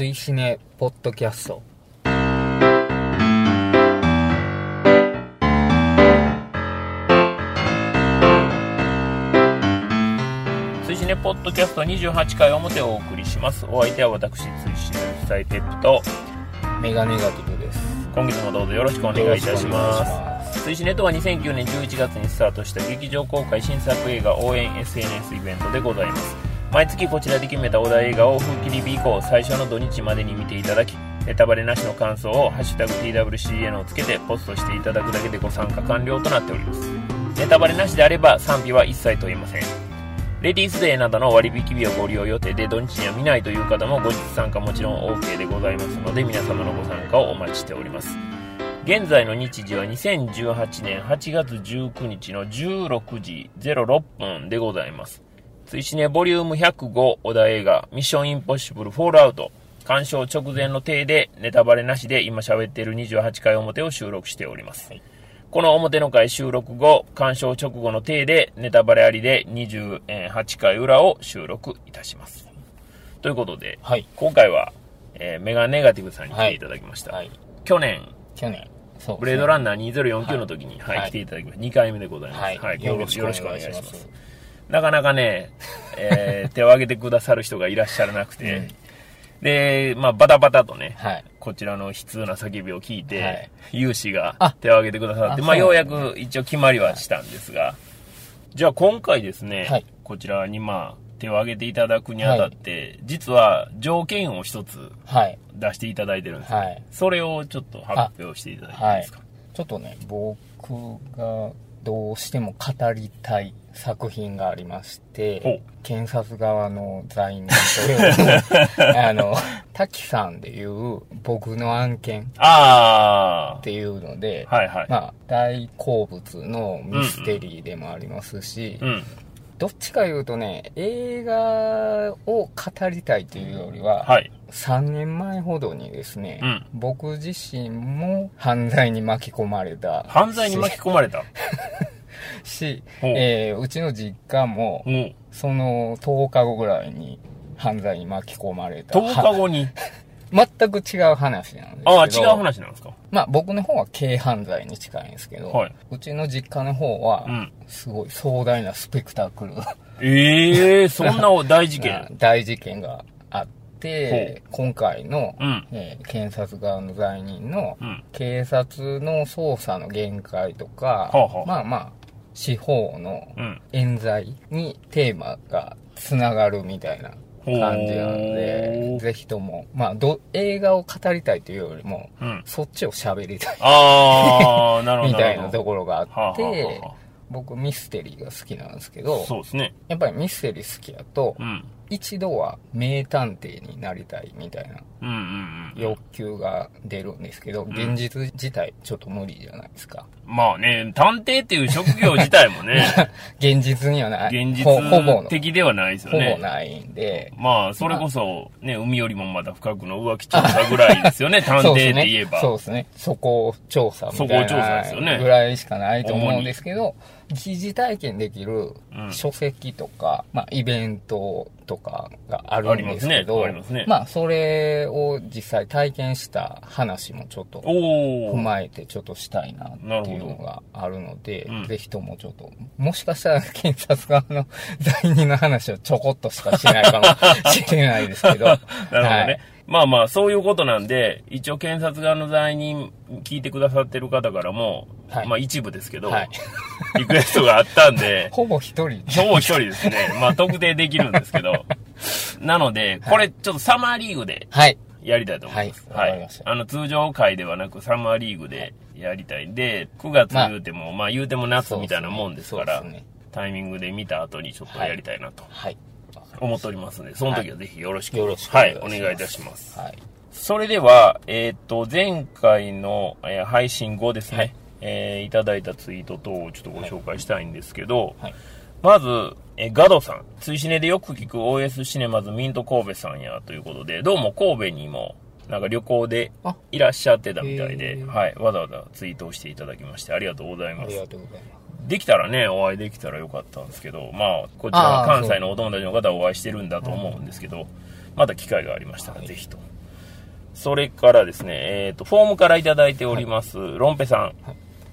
追試ねポッドキャスト。追試ねポッドキャスト28回表をお送りします。お相手は私追試ねスタイテップとメガネガティブです。今月もどうぞよろしくお願いいたします。す。追試ネとは2009年11月にスタートした劇場公開新作映画応援 SNS イベントでございます毎月こちらで決めたお題映画を風切り日以降最初の土日までに見ていただきネタバレなしの感想を「ハッシュタグ #TWCN」をつけてポストしていただくだけでご参加完了となっております。ネタバレなしであれば賛否は一切問いません。レディースデーなどの割引日をご利用予定で土日には見ないという方も後日参加もちろん OK でございますので皆様のご参加をお待ちしております。現在の日時は2018年8月19日の16時06分でございます。追試ねボリューム105小田映画ミッションインポッシブルフォールアウト鑑賞直前の体でネタバレなしで今喋っている28回表を収録しております、この表の回収録後、鑑賞直後の体でネタバレありで28回裏を収録いたします。ということで、はい。今回は、えーメガネガティブさんに来ていただきました。はい。去年、去年。そうブレードランナナー2049の時に、はいはい。来ていただきました。2回目でございます。はい。今月よろしくお願いしまよろしくお願いしますす。なかなかね、えー 手を挙げてくださる人がいらっしゃらなくて、で、まあ、バタバタとね、はい。こちらの悲痛な叫びを聞いて、はい。有志があ。手を挙げてくださって、あまあ、ようやく一応決まりはしたんですが、じゃあ今回ですね、はい。こちらにまあ、手を挙げていただくにあたって、実は条件を一つはい。出していただいてるんですよ、はい。それをちょっと発表していただいていいはいですか？ちょっとね僕がどうしても語りたい作品がありまして検察側の罪人という あの滝さんでいう僕の案件あっていうので、あ、はいはい。まあ、大好物のミステリーでもありますし、うん。どっちか言うとね、映画を語りたいというよりは、はい。3年前ほどにですね、うん僕自身も犯罪に巻き込まれた犯罪に巻き込まれた。し、えーうちの実家も、その10日後ぐらいに犯罪に巻き込まれた。10日後に？は全く違う話なんですけど。ああ、違う話なんですか？まあ僕の方は軽犯罪に近いんですけど、はいうちの実家の方はうん、すごい壮大なスペクタクルええそんな大事な件。大事件があって、今回の、うん。えー検察側の罪人のうん。警察の捜査の限界とか、はあはあまあまあ、司法のうん。冤罪にテーマがつながるみたいな感じなのほで、ーぜひとも、まあど、映画を語りたいというよりも、うん。そっちを喋りたいああ、なるほど。みたいなところがあはあはって、あは僕ミステリーが好きなんですけあど、そうですね。やっぱりミステリー好きやと、うん。一度は名探偵になりたいみたいな。欲求が出るんですけど、現実自体ちょっと無理じゃないですか。まあね、探偵っていう職業自体もね、現実にはない。現ほほぼ的ではないですよほぼね。ないんで、まあ、それこそ、ね、海よりもまだ深くの浮気調査ぐらいですよね、探偵って言えば。そうですね。そこ調査みたいそこ調査ですよねなぐらいしかないと思うんですけど、疑似体験できるうん書籍とか、まあイベントとかがあるんですけど、ありますね。ありますね。まあそれを実際体験した話もちょっと。踏まえてちょっとしたいなっていうのがあるので、うん。ぜひともちょっと、もしかしたら検察側の 罪人の話をちょこっとしかしないかもしれないですけど、なるほどね。はいまあまあ、そういうことなんで、一応検察側の罪人聞いてくださってる方からも、はい。まあ一部ですけど、はい。リクエストがあったんで、ほぼ一人。ほぼ一人ですね。まあ特定できるんですけど。なので、これちょっとサマーリーグではい。やりたいと思います。はい。わかりました。あの、通常回ではなくサマーリーグでやりたい。んで、9月言うても、まあ言うても夏みたいなもんですから、ね。タイミングで見た後にちょっとやりたいなと。はい。思っておりますので、その時はぜひよろしく、よろしくはい、お願いしますお願いいたします。はい。それでは、えっ、と、前回の、えー配信後ですね、はいえーいただいたツイート等をちょっとご紹介したいんですけど、はい。まず、えーガドさん、追試ねでよく聞く OS シネマズミント神戸さんやということで、どうも神戸にも、なんか旅行であいらっしゃってたみたいへで、ーはい、わざわざツイートをしていただきまして、ありがとうございあります。がとうございまできたらね、お会いできたらよかったんですけど、まあ、こちら関西のお友達の方はお会いしてるんだと思うんですけど、また機会がありましたら、はいぜひと。それからですね、えっ、と、フォームからいただいております、ロンペさん。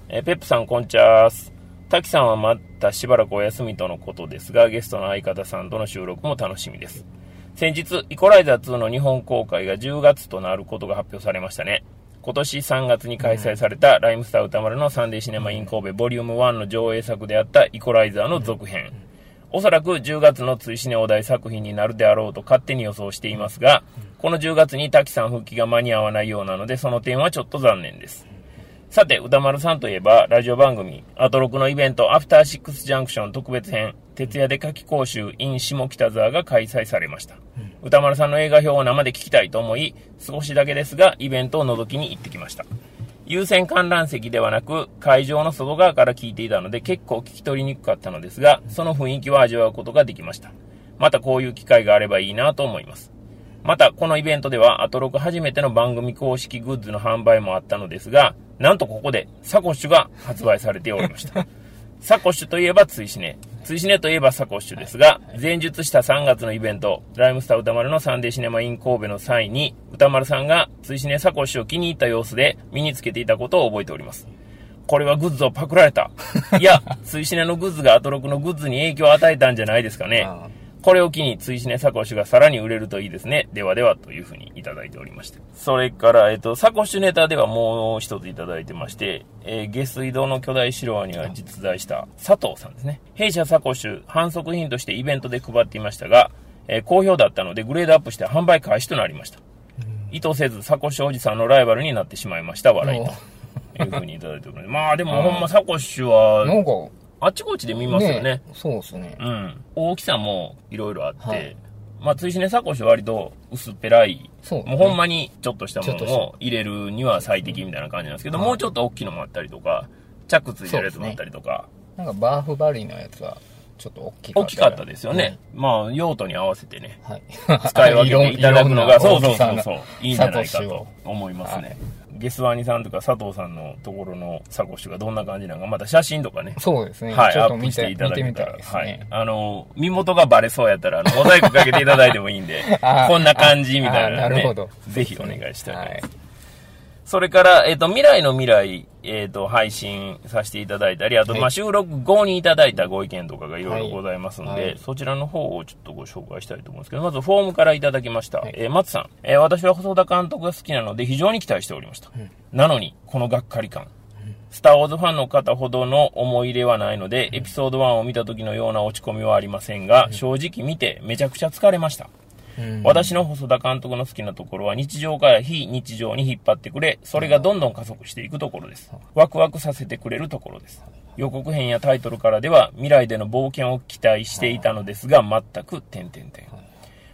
えーペップさん、こんちゃーす。滝さんはまたしばらくお休みとのことですが、ゲストの相方さんとの収録も楽しみです。先日、イコライザー2の日本公開が10月となることが発表されましたね。今年3月に開催されたライムスター歌丸のサンデーシネマイン神戸ボリューム1の上映作であったイコライザーの続編。おそらく10月の追試ねお題作品になるであろうと勝手に予想していますが、この10月に滝さん復帰が間に合わないようなので、その点はちょっと残念です。さて、歌丸さんといえば、ラジオ番組、アトロクのイベント、アフターシックスジャンクション特別編、徹夜で夏季講習 in 下北沢が開催されました。歌丸さんの映画表を生で聞きたいと思い、少しだけですが、イベントを覗きに行ってきました。優先観覧席ではなく、会場の外側から聞いていたので結構聞き取りにくかったのですが、その雰囲気を味わうことができました。またこういう機会があればいいなと思います。また、このイベントでは、アトロク初めての番組公式グッズの販売もあったのですが、なんとここで、サコッシュが発売されておりました。サコッシュといえば追試ね。ツイシネといえばサコッシュですが、前述した3月のイベント、ライムスター宇多丸のサンデーシネマイン神戸の際に、宇多丸さんがツイシネサコッシュを気に入った様子で身につけていたことを覚えております。これはグッズをパクられた。いや、ツイシネのグッズがアトロクのグッズに影響を与えたんじゃないですかね。あこれを機にツイシネサコッシュがさらに売れるといいですね。ではではというふうにいただいておりまして。それから、えっと、サコッシュネタではもう一ついただいてまして、えー下水道の巨大城湾には実在した佐藤さんですね。弊社サコッシュ販促品としてイベントで配っていましたが、えー好評だったのでグレードアップして販売開始となりました。意図せずサコッシュおじさんのライバルになってしまいました。笑いと。いうふうにいただいております。まあでもほんまサコッシュは、なんか、あっちこっちで見ますよね。そうですね。うん。大きさもいろいろあって、はいまあ、追試ねサコッシュは割と薄っぺらい、そう、もうほんまにちょっとしたものを入れるには最適みたいな感じなんですけど、はいもうちょっと大きいのもあったりとか、チャックついてるやつもあったりとか、なんかバーフバリのやつは、ちょっと大きかった。大きかったですよね。。まあ、用途に合わせてね、はい。使い分けていただくのが、そうそうそうそう、いいんじゃないかと思いますね。はいゲスワニさんとか佐藤さんのところのサコッシュがどんな感じなのか、また写真とかね、そうですね。はい、アップしてていただけたら。はい。あの、身元がバレそうやったら、モザイクかけていただいてもいいんで あ、こんな感じみたいなあなるほど、ぜひお願いしたいと思います。はいそれから、えっ、と、未来の未来、えっ、と、配信させていただいたり、あと、はいまあ、収録後にいただいたご意見とかがいろいろございますので、はい。はいそちらの方をちょっとご紹介したいと思うんです。けど、まずフォームからいただきました。はい。えー松さん、えー私は細田監督が好きなので非常に期待しておりました。なのに、このがっかり感。スター・ウォーズファンの方ほどの思い入れはないので、エピソード1を見た時のような落ち込みはありませんが、正直見てめちゃくちゃ疲れました。うん私の細田監督の好きなところは日常から非日常に引っ張ってくれ、それがどんどん加速していくところです。ワクワクさせてくれるところです。予告編やタイトルからでは未来での冒険を期待していたのですが、全く点々点。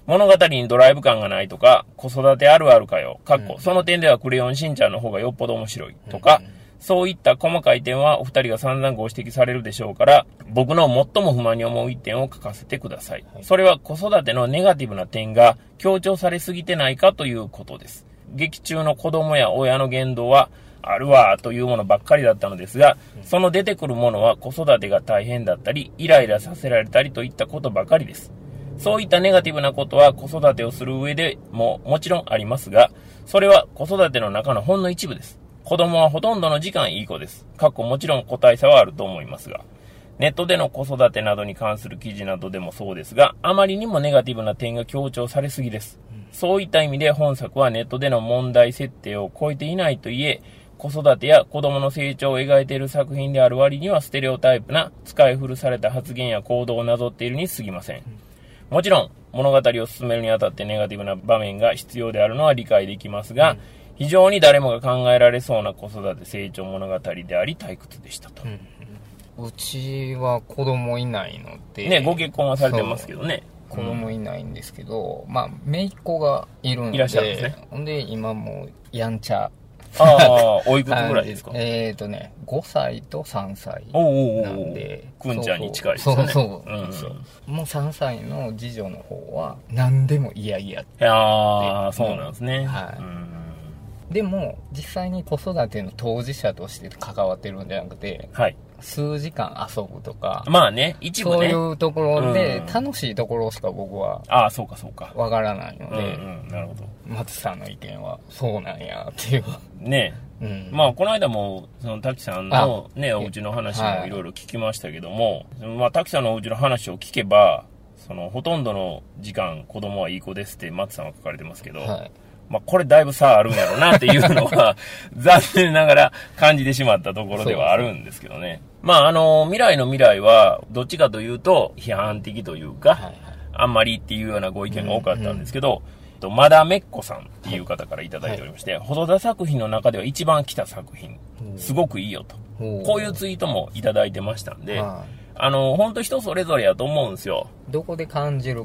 物語にドライブ感がないとか、子育てあるあるかよ、かっこ、その点ではクレヨンしんちゃんの方がよっぽど面白いとか、そういった細かい点はお二人が散々ご指摘されるでしょうから、僕の最も不満に思う一点を書かせてください。それは子育てのネガティブな点が強調されすぎてないかということです。劇中の子供や親の言動は、あるわというものばっかりだったのですが、その出てくるものは子育てが大変だったり、イライラさせられたりといったことばかりです。そういったネガティブなことは子育てをする上でももちろんありますが、それは子育ての中のほんの一部です。子供はほとんどの時間いい子です。過去もちろん個体差はあると思いますが。ネットでの子育てなどに関する記事などでもそうですが、あまりにもネガティブな点が強調されすぎです。そういった意味で本作はネットでの問題設定を超えていないといえ、子育てや子供の成長を描いている作品である割にはステレオタイプな使い古された発言や行動をなぞっているに過ぎません。もちろん物語を進めるにあたってネガティブな場面が必要であるのは理解できますが、非常に誰もが考えられそうな子育て成長物語であり退屈でしたと。うちは子供いないので。ね、ご結婚はされてますけどね。子供いないんですけど、まあ、姪っ子がいるんで。いらっしゃるんですね。ほんで、今もう、やんちゃ。ああ、おいくつぐらいですか？えっ、ー、とね、5歳と3歳なんで。くんちゃんに近いですね。そうそう。うんそうもう3歳の次女の方は、何でも嫌々。いやー、そうなんですね。はいうんでも、実際に子育ての当事者として関わってるんじゃなくて、はい。数時間遊ぶとか、まあね、一部ね。そういうところでうん楽しいところしか僕はああ、そうかそうか。わからないのうんで、うん、なるほど。松さんの意見はそうなんやっていう。ねうん。まあ、この間も、その、滝さんのね、お家の話もいろいろ聞きましたけども、はい、まあ、滝さんのお家の話を聞けば、その、ほとんどの時間、子供はいい子ですって松さんは書かれてますけど、はいまあ、これだいぶ差あるんやろうなっていうのは、残念ながら感じてしまったところではあるんですけどね。まあ、あの、未来の未来は、どっちかというと、批判的というか、はいはい、あんまりっていうようなご意見が多かったんですけど、うんうん、まだめっこさんっていう方からいただいておりまして、はい、細田作品の中では一番来た作品、すごくいいよと。こういうツイートもいただいてましたんで、あの、本当人それぞれやと思うんですよ。どこで感じる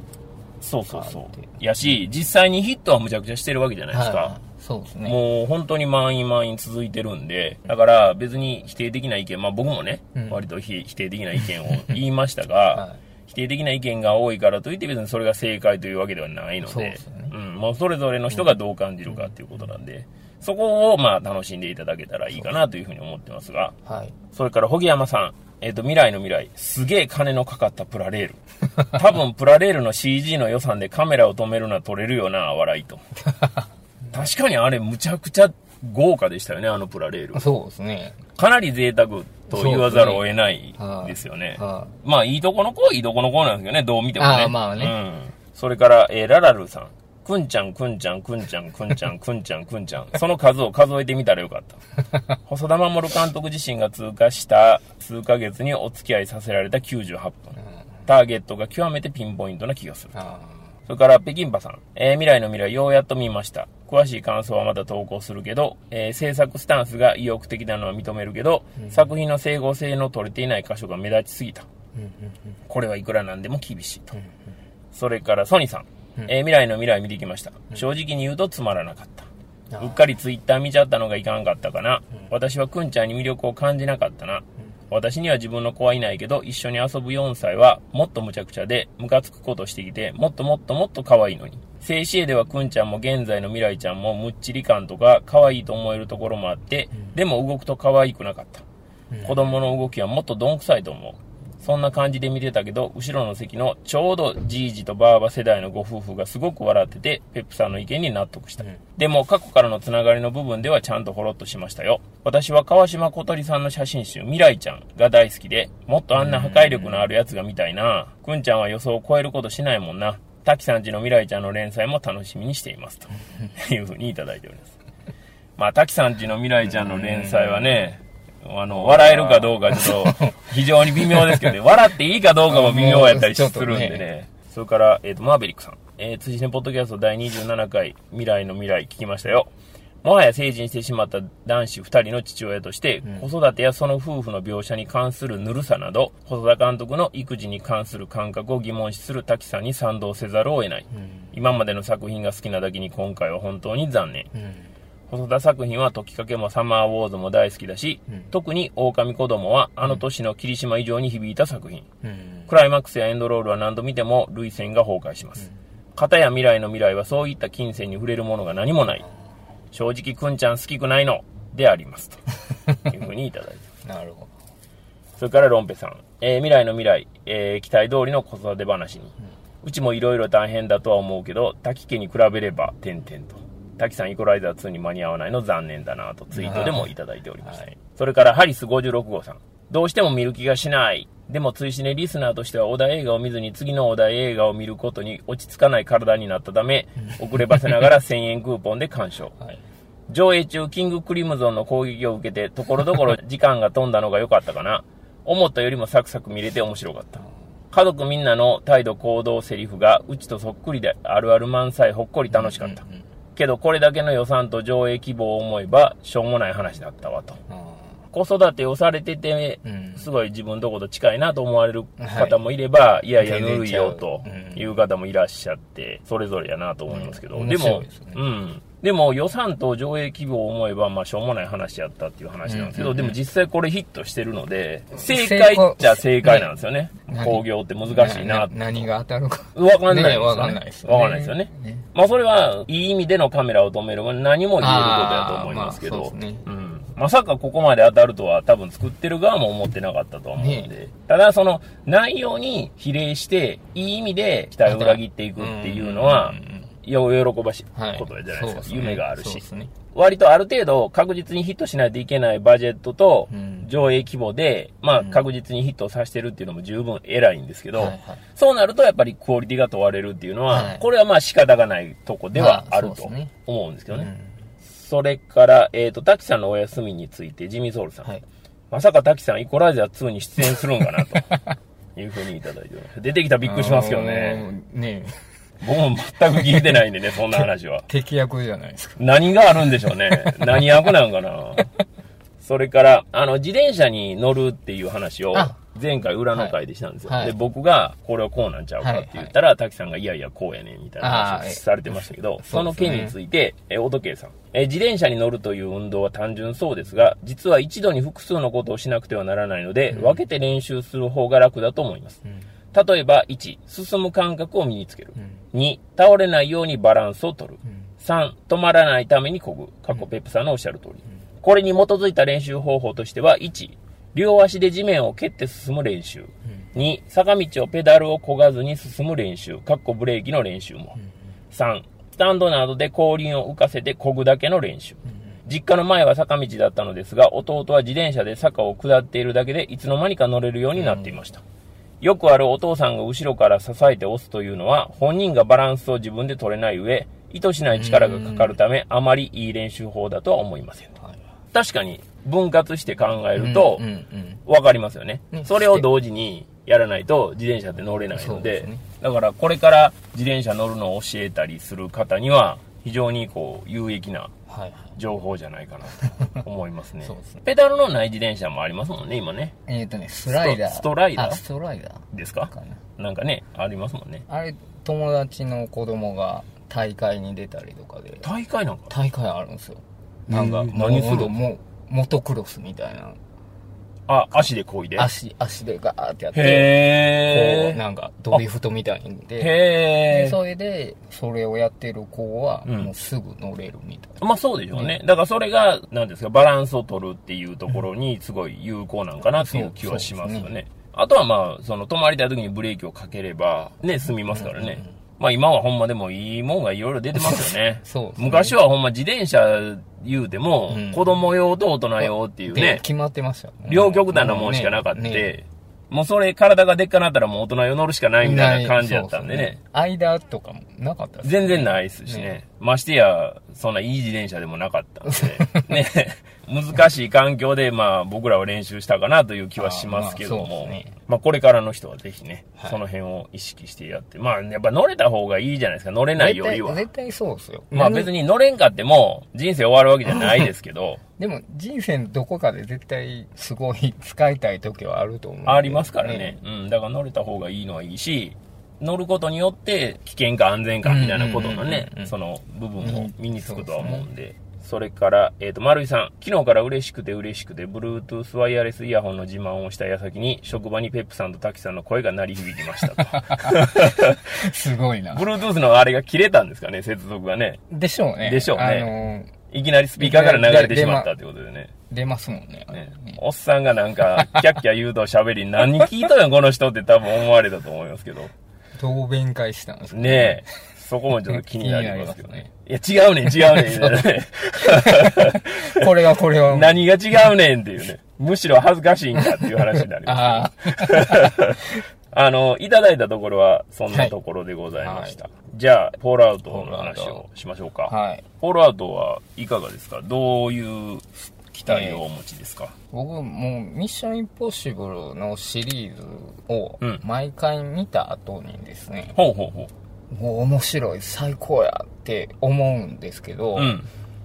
そうそうそう。やし、実際にヒットはむちゃくちゃしてるわけじゃないですか。はい、そうですね。もう本当に満員満員続いてるんで、だから別に否定的な意見、まあ僕もね、うん、割と否定的な意見を言いましたが、はい、否定的な意見が多いからといって別にそれが正解というわけではないので、でね、うん、もうそれぞれの人がどう感じるかっていうことなんで、うん、そこをまあ楽しんでいただけたらいいかなというふうに思ってますが、はい、それから、ホギ山さん。えっ、ー、と、未来の未来、すげえ金のかかったプラレール。多分、プラレールの CG の予算でカメラを止めるのは撮れるよな、笑いと。確かにあれ、むちゃくちゃ豪華でしたよね、あのプラレール。そうですね。かなり贅沢と言わざるを得ないですよね。ねはあ、まあ、いいとこの子はいいとこの子なんですけどね、どう見てもね。あまあね。うん。それから、えー、ララルさん。くんちゃん、くんちゃん、くんちゃん、くんちゃん、くんちゃん、くんちゃん。その数を数えてみたらよかった。細田守監督自身が通過した数ヶ月にお付き合いさせられた98分。ターゲットが極めてピンポイントな気がする。それから、北京パさん。えー、未来の未来、ようやっと見ました。詳しい感想はまた投稿するけど、えー、制作スタンスが意欲的なのは認めるけど、うん、作品の整合性の取れていない箇所が目立ちすぎた。これはいくらなんでも厳しいと。それから、ソニーさん。えー、未来の未来見てきました。正直に言うとつまらなかった。うっかりツイッター見ちゃったのがいかんかったかな。私はくんちゃんに魅力を感じなかったな。私には自分の子はいないけど、一緒に遊ぶ4歳はもっと無茶苦茶で、ムカつくことしてきて、もっともっともっと可愛いのに。静止絵ではくんちゃんも現在の未来ちゃんもむっちり感とか可愛いと思えるところもあって、でも動くと可愛くなかった。子供の動きはもっとどんくさいと思う。そんな感じで見てたけど、後ろの席のちょうどじいじとばあば世代のご夫婦がすごく笑ってて、ペップさんの意見に納得した。うん、でも、過去からのつながりの部分ではちゃんとほろっとしましたよ。私は川島小鳥さんの写真集、未来ちゃんが大好きで、もっとあんな破壊力のあるやつが見たいな。くんちゃんは予想を超えることしないもんな。滝さんちの未来ちゃんの連載も楽しみにしています。というふうにいただいております。まあ、滝さんちの未来ちゃんの連載はね、あの、笑えるかどうかちょっと、非常に微妙ですけどね、笑っていいかどうかも微妙やったりするんでね。それから、えっ、ー、と、マーベリックさん。えー、辻ねポッドキャスト第27回、未来の未来聞きましたよ。もはや成人してしまった男子2人の父親として、子育てやその夫婦の描写に関するぬるさなど、細田監督の育児に関する感覚を疑問視する滝さんに賛同せざるを得ない。うん、今までの作品が好きなだけに今回は本当に残念。うん細田作品は時かけもサマーウォーズも大好きだし、うん、特に狼子供はあの年の霧島以上に響いた作品、うん、クライマックスやエンドロールは何度見ても涙腺が崩壊します。片や未来の未来はそういった金銭に触れるものが何もない。正直くんちゃん好きくないのでありますと いうふうにいただいてなるほど。それからロンペさん、えー、未来の未来、えー、期待通りの子育て話に。うちも色々大変だとは思うけど、滝家に比べれば、点々と。滝さんイコライザー2に間に合わないの残念だなとツイートでもいただいております。はい、それからハリス56号さん。どうしても見る気がしない。でも追試ねリスナーとしては小田映画を見ずに次の小田映画を見ることに落ち着かない体になったため、遅ればせながら1000円クーポンで鑑賞。はい、上映中、キングクリムゾンの攻撃を受けて、ところどころ 時間が飛んだのが良かったかな。思ったよりもサクサク見れて面白かった。家族みんなの態度行動セリフがうちとそっくりであるある満載ほっこり楽しかった。うんうんけどこれだけの予算と上映希望を思えばしょうもない話だったわと。子育てをされてて、すごい自分のとこと近いなと思われる方もいれば、はい、いやいや、ぬるいよという方もいらっしゃって、それぞれやなと思いますけど、うん、でも、ね、うん。でも予算と上映規模を思えば、まあ、しょうもない話やったっていう話なんですけど、でも実際これヒットしてるので、正解っちゃ正解なんですよね。工業って難しいな何？が当たるか。わかんないですよね。わかんないですよね。わかんないですよね。まあ、それは、いい意味でのカメラを止める何も言えることやと思いますけど、うん。まさかここまで当たるとは多分作ってる側も思ってなかったと思うんで。ただその内容に比例して、いい意味で期待を裏切っていくっていうのは、よ喜ばしいことじゃないですか。はい夢があるし。ね。割とある程度確実にヒットしないといけないバジェットとうん上映規模で、まあうん確実にヒットさせてるっていうのも十分偉いんですけど、はいはいそうなるとやっぱりクオリティが問われるっていうのは、はいこれはまあ仕方がないとこではあると思うんですけどね。うんそれから、えっ、と、滝さんのお休みについて、ジミーソウルさん。はい。まさか滝さん、イコライザー2に出演するんかなと。いうふうにいただいております。出てきたらびっくりしますけどね。ね僕も全く聞いてないんでね、そんな話は。敵役じゃないですか。何があるんでしょうね。何役なんかな。それから、あの、自転車に乗るっていう話をあ、前回裏の回でしたんですよ。はいで、僕が、これはこうなんちゃうかって言ったら、滝さんが、いやいや、こうやねん、みたいな話をされてましたけど、えそのそうですね件について、え、お時計さん。え、自転車に乗るという運動は単純そうですが、実は一度に複数のことをしなくてはならないので、分けて練習する方が楽だと思います。うん例えば、1、進む感覚を身につける。うん2、倒れないようにバランスを取る。うん3、止まらないために漕ぐ。過去ペップさんのおっしゃる通り。これに基づいた練習方法としては、1、両足で地面を蹴って進む練習。2、坂道をペダルを漕がずに進む練習。かっこブレーキの練習も。3、スタンドなどで後輪を浮かせて漕ぐだけの練習。実家の前は坂道だったのですが、弟は自転車で坂を下っているだけで、いつの間にか乗れるようになっていました。よくあるお父さんが後ろから支えて押すというのは、本人がバランスを自分で取れない上、意図しない力がかかるため、あまりいい練習法だとは思いません。はい確かに、分割して考えるとわかりますよねね。それを同時にやらないと自転車って乗れないのでですね、だからこれから自転車乗るのを教えたりする方には、非常にこう、有益な。情報じゃないかなと思いますね そうですね。ペダルのない自転車もありますもんね、今ね。えっ、とね、スライダー。ストライダー？あ、ストライダーですか？かな。なんかね、ありますもんね。あれ、友達の子供が大会に出たりとかで、大会なんか？大会あるんですよ。なんか、何する？もモトクロスみたいな。あ、足でこいで？足、足でガーってやって、へこう、なんか、ドリフトみたいにー。で、へで、ー。それで、それをやってる子は、うんもうすぐ乗れるみたいまあそうでしょうね。だからそれが、なんですか、バランスを取るっていうところにすごい有効なんかなっていう気はしますよね。あとはまあ、その止まりたい時にブレーキをかければ、ね、済みますからね。まあ今はほんまでもいいもんがいろいろ出てますよね。そうね。昔はほんま自転車言うても、うん。子供用と大人用っていうでね、決まってましたよね。両極端なもんしかなかった、ねね。もうそれ体がでっかなったらもう大人用乗るしかないみたいな感じだったんでね。間とかもなかった全然ないですしね。ね。ましてや、そんないい自転車でもなかったんで、ね、難しい環境で、まあ僕らは練習したかなという気はしますけども、あねまあこれからの人はぜひね、はいその辺を意識してやって、まあやっぱ乗れた方がいいじゃないですか、乗れないよりは。絶対そうですよ。まあ別に乗れんかっても人生終わるわけじゃないですけど、でも人生のどこかで絶対すごい使いたい時はあると思うありますからね。うん。だから乗れた方がいいのはいいし、乗ることによって危険か安全かみたいなことのねその部分も身につくとは思うんで。それから、えっ、と、丸井さん。昨日から嬉しくて嬉しくて、Bluetooth ワイヤレスイヤホンの自慢をした矢先に、職場にペップさんと滝さんの声が鳴り響きましたと。すごいな。Bluetooth のあれが切れたんですかね、接続がね。でしょうね。でしょうねあのいきなりスピーカーから流れてしまったってことでね。出ますもんね。ねねおっさんがなんか、キャッキャ言うと喋り、何聞いとんやんこの人って多分思われたと思いますけど。どう弁解したんですかねえ。そこもちょっと気になりますけどね。いや、違うねん、違うねん、みたいなね。これはこれは。何が違うねんっていうね。むしろ恥ずかしいんだっていう話になりまあすけど。あの、いただいたところは、そんなところでございました。じゃあ、フォールアウトの話をしましょうか。あ。はい。フォールアウトはいかがですか？どういう期待をお持ちですか、僕もうミッションインポッシブルのシリーズをうん毎回見た後にですね、ほうほうほもう面白い、最高やって思うんですけど、う。うん。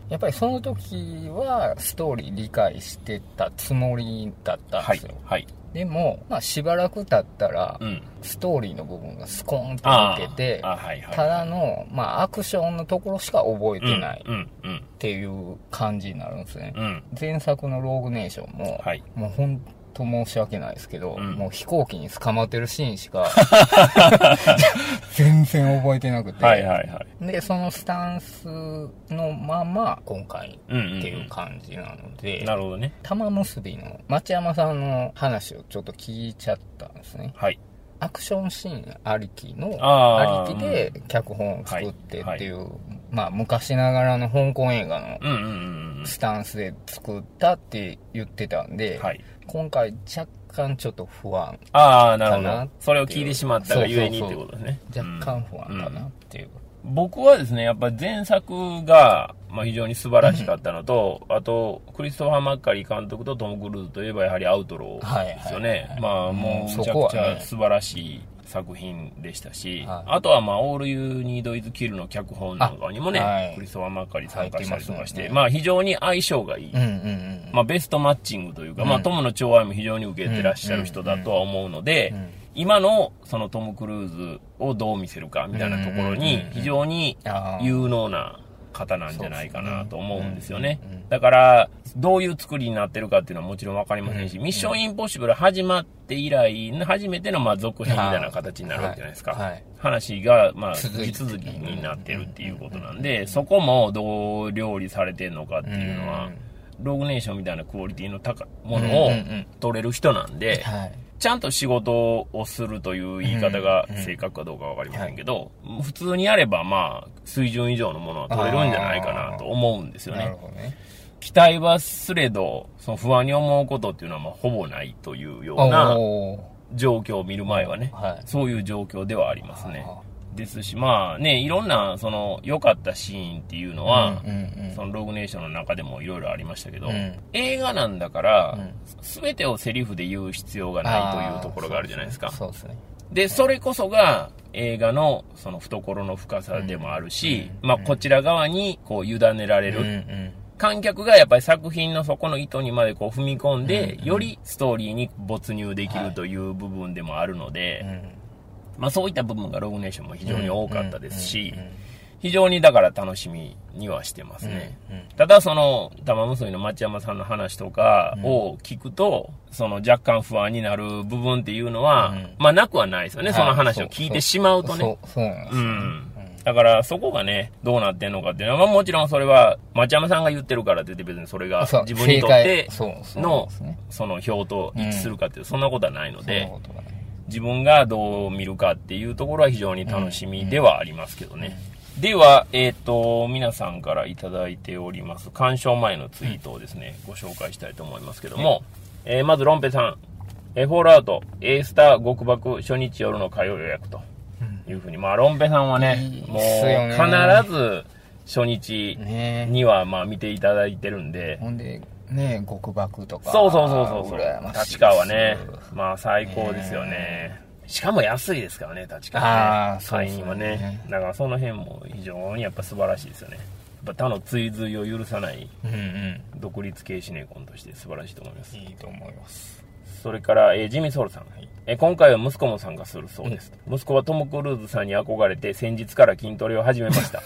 やっぱりその時はストーリー理解してたつもりだったんはいですよ。。はい。でも、まあしばらく経ったら、うん。ストーリーの部分がスコーンとあ抜けて、あ、はいはい。ただの、まあアクションのところしか覚えてないっうん、うん、ていう感じになるんですね。前作のローグネーションも、はいもう本当申し訳ないですけど、うん。もう飛行機に捕まってるシーンしか 全然覚えてなくて、はいはいはい。でそのスタンスのまま今回うんうんうんっていう感じなので、なるほどね。玉結びの町山さんの話をちょっと聞いちゃったんですね。はい。アクションシーンありきの、あー。ありきで脚本を作ってっていう、まあ昔ながらの香港映画のうんうんうんうん。スタンスで作ったって言ってたんで、はい。今回若干ちょっと不安、ああ、なるほかなど。それを聞いてしまったがゆえにってことですね。若干不うん安かなっていう。僕はですね、やっぱ前作が、まあ、非常に素晴らしかったのと、あと、クリストファー・マッカリー監督とトム・クルーズといえばやはりアウトローですよね。はいはいはいまあ、もう、うんむちゃそこはねくちゃ素晴らしい作品でしたし、はい。あとは、まあ、オール・ユー・ニード・イズ・キルの脚本なんかにもね、あはい。クリストファー・マッカリー参加したりとかして、入ってますねまあ、非常に相性がいい。うんうんうん。まあ、ベストマッチングというか、うん。まあ、トムの寵愛も非常に受けてらっしゃる人だとは思うので、うん今のそのトム・クルーズをどう見せるかみたいなところに非常にあー。有能な方なんじゃないかなと思うんですよね。だから、どういう作りになってるかっていうのはもちろんわかりませんし、うんミッションインポッシブル始まって以来、初めてのまあ続編みたいな形になるわけじゃないですか。はい。はい。話がまあ続いて地続きになってるっていうことなんで、そこもどう料理されてるのかっていうのは、ログネーションみたいなクオリティの高いものを取れる人なんで、はい。ちゃんと仕事をするという言い方が正確かどうかわかりませんけど、普通にやればまあ、水準以上のものは取れるんじゃないかなと思うんですよね。期待はすれど、その不安に思うことっていうのはまあほぼないというような状況を見る前はね、はいそういう状況ではありますねあ。ですし、まあね、いろんなその良かったシーンっていうのは、うんうんうん。そのログネーションの中でもいろいろありましたけど、うん。映画なんだからうん、すべ、てをセリフで言う必要がないというところがあるじゃないですか。そうですね。で、それこそが映画のその懐の深さでもあるし、まあこちら側にこう委ねられる。うんうん。観客がやっぱり作品のそこの意図にまでこう踏み込んで、うん。よりストーリーに没入できるという部分でもあるので、うんまあそういった部分がログネーションも非常に多かったですし非常にだから楽しみにはしてますね。うんうん。ただその玉結びの町山さんの話とかを聞くと、その若干不安になる部分っていうのは、うん。まあなくはないですよね、はい。その話を聞いてしまうとね。そう。そう。なんですよ。うん。だからそこがね、どうなってんのかっていうのは、まあもちろんそれは町山さんが言ってるからって言って別にそれが自分にとってのその表と一致するかっていう、そんなことはないので、自分がどう見るかっていうところは非常に楽しみではありますけどね。では、えっ、と、皆さんからいただいております、鑑賞前のツイートをですね、ご紹介したいと思いますけども、えーまず、ロンペさん、えーフォールアウト、A スター極爆初日夜の火曜予約と。いうふうに、まあ、ロンペさんはね、いいっもう、必ず初日ねには、まあ、見ていただいてるんで、ほんでね極爆とかそうそうそうそうそう。立川はね、まあ最高ですよね。しかも安いですからね、立川ね。あーそうですよねはね。だからその辺も非常にやっぱ素晴らしいですよね。やっぱ他の追随を許さないうんうん独立系シネコンとして素晴らしいと思います。いいと思いますそれから、えージミー・ソウルさん、えー今回は息子も参加するそうです、息子はトム・クルーズさんに憧れて先日から筋トレを始めました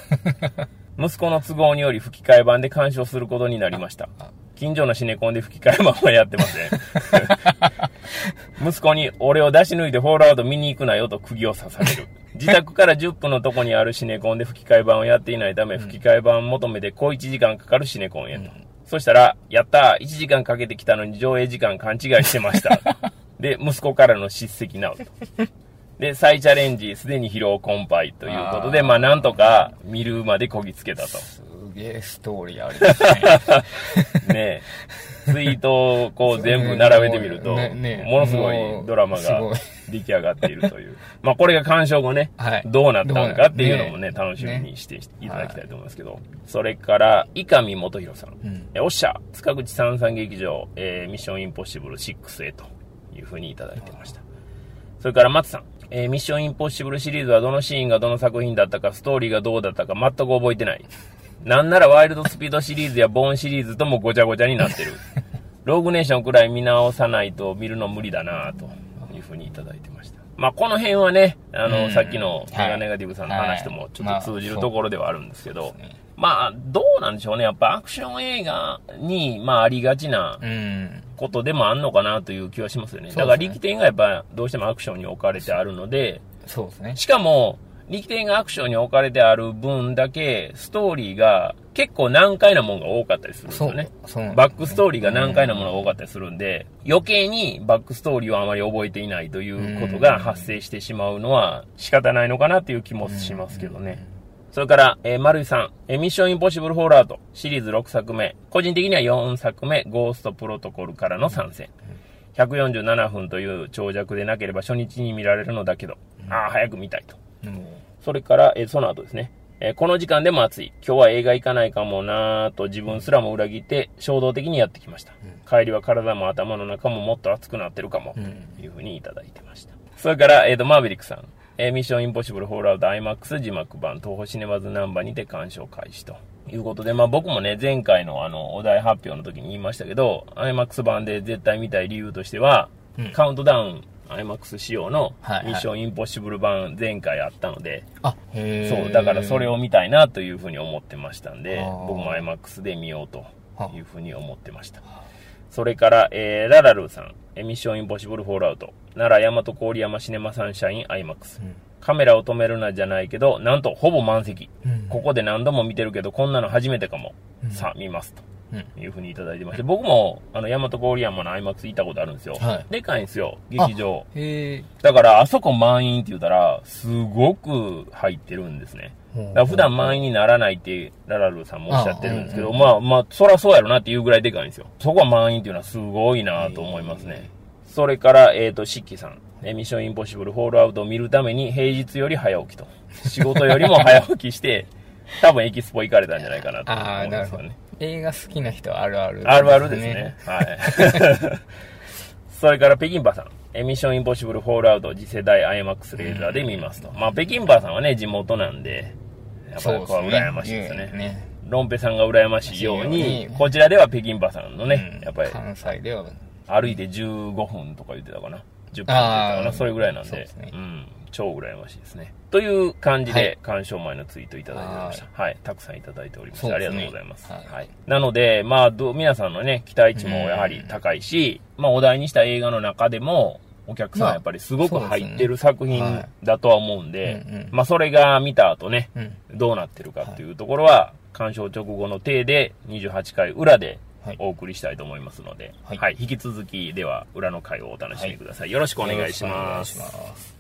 息子の都合により吹き替え版で鑑賞することになりましたあ近所のシネコンで吹き替え版はやってません息子に俺を出し抜いてホールアウト見に行くなよと釘を刺される自宅から10分のとこにあるシネコンで吹き替え版をやっていないため、吹き替え版求めて小1時間かかるシネコンへと。そしたら、やったー !1 時間かけてきたのに上映時間勘違いしてました。で、息子からの叱責なおと。で、再チャレンジ、すでに疲労困憊ということで、あーまあなんとか見るまでこぎつけたと。すげえストーリーありますね ねえ、ツイートをこう全部並べてみると、ねねものすごいドラマが出来上がっているという。まあこれが鑑賞後ね、はいどうなったのかっていうのもね、楽しみにしていただきたいと思いますけど。それから、伊上元弘さん。んえおっしゃ、塚口三三劇場、えーミッションインポッシブル6へというふうにいただいてました。それから松さん。えーミッションインポッシブルシリーズはどのシーンがどの作品だったか、ストーリーがどうだったか全く覚えてない。なんならワイルドスピードシリーズやボーンシリーズともごちゃごちゃになってる。ローグネーションくらい見直さないと見るの無理だなというふうにいただいてました。まあこの辺はね、あの、うん。さっきのメはい。ガネガティブさんの話ともちょっと通じるはいところではあるんですけど、まあどうなんでしょうね。やっぱアクション映画に、まあありがちなうん。ことでもあんのかなという気はしますよね。だから力点がやっぱどうしてもアクションに置かれてあるので、そうですね。しかも、力点がアクションに置かれてある分だけ、ストーリーが結構難解なものが多かったりするんですよね。そうそうバックストーリーが難解なものが多かったりするんで、余計にバックストーリーをあまり覚えていないということが発生してしまうのは仕方ないのかなっていう気もしますけどね。それから、えー、丸井さん、えーミッションインポッシブルフォールアウトシリーズ6作目。個人的には4作目、ゴーストプロトコルからの参戦。147分という長尺でなければ初日に見られるのだけど、ああ、早く見たいと。もそれから、えーその後ですね。えーこの時間でも暑い。今日は映画行かないかもなぁと自分すらも裏切って衝動的にやってきました。帰りは体も頭の中ももっと熱くなってるかも。うんというふうにいただいてました。それから、えっ、と、マーヴェリックさん。えーミッションインポッシブルフォールアウト IMAX 字幕版東宝シネマズナンバーにて鑑賞開始と。いうことで、まあ僕もね、前回のあの、お題発表の時に言いましたけど、IMAX 版で絶対見たい理由としては、うんカウントダウン IMAX 仕様のはいはいミッションインポッシブル版前回あったので、あ、へーそう、だからそれを見たいなというふうに思ってましたんで僕も IMAX で見ようというふうに思ってました。それから、えー、ララルーさん、えーミッションインポッシブルフォールアウト、奈良大和郡山シネマサンシャイン IMAX。うんカメラを止めるなじゃないけど、なんとほぼ満席。うんここで何度も見てるけど、こんなの初めてかも。うんさあ、見ますと。うんいうふうにいただいてまして、僕も、あの、大和郡山の IMAX 行ったことあるんですよ。はいでかいんですよ、劇場。へえ。だから、あそこ満員って言ったら、すごく入ってるんですね。だ普段満員にならないって、ララルーさんもおっしゃってるんですけど、まあまあ、そらそうやろなっていうぐらいでかいんですよ。そこは満員っていうのはすごいなと思いますね。それから、えっ、と、シッキーさん。えーミッションインポッシブルフォールアウトを見るために平日より早起きと。仕事よりも早起きして、多分エキスポ行かれたんじゃないかなと思ああ、うんですよね。映画好きな人はあるある、あるあるですね。。はい。それから北京バーさん。えミッションインポッシブルフォールアウト次世代 IMAX レーザーで見ますと。まあ北京バーさんはね、地元なんで、やっぱりここは羨ましいですね。ね。ロンペさんが羨ましいようにに、こちらでは北京バーさんのね、うんやっぱり関西では、歩いて15分とか言ってたかな。10分って言ってたかな。それぐらいなんでそうですねうん。超羨ましいですね。という感じはで、鑑賞前のツイートいただいてました。はい。たくさんいただいておりまして、ありがとうございます。はいはい。なので、まあ、どう皆さんのね、期待値もやはり高いし、まあ、お題にした映画の中でも、お客さんまあやっぱりすごく入ってる作品はいだとは思うんでまあ、それが見た後ね、うん。どうなってるかっていうところは、鑑賞直後の体で28回裏ではいお送りしたいと思いますので、は、はいい引き続きでは裏の回をお楽しみください。よろしくお願いしよろくお願いし。ます。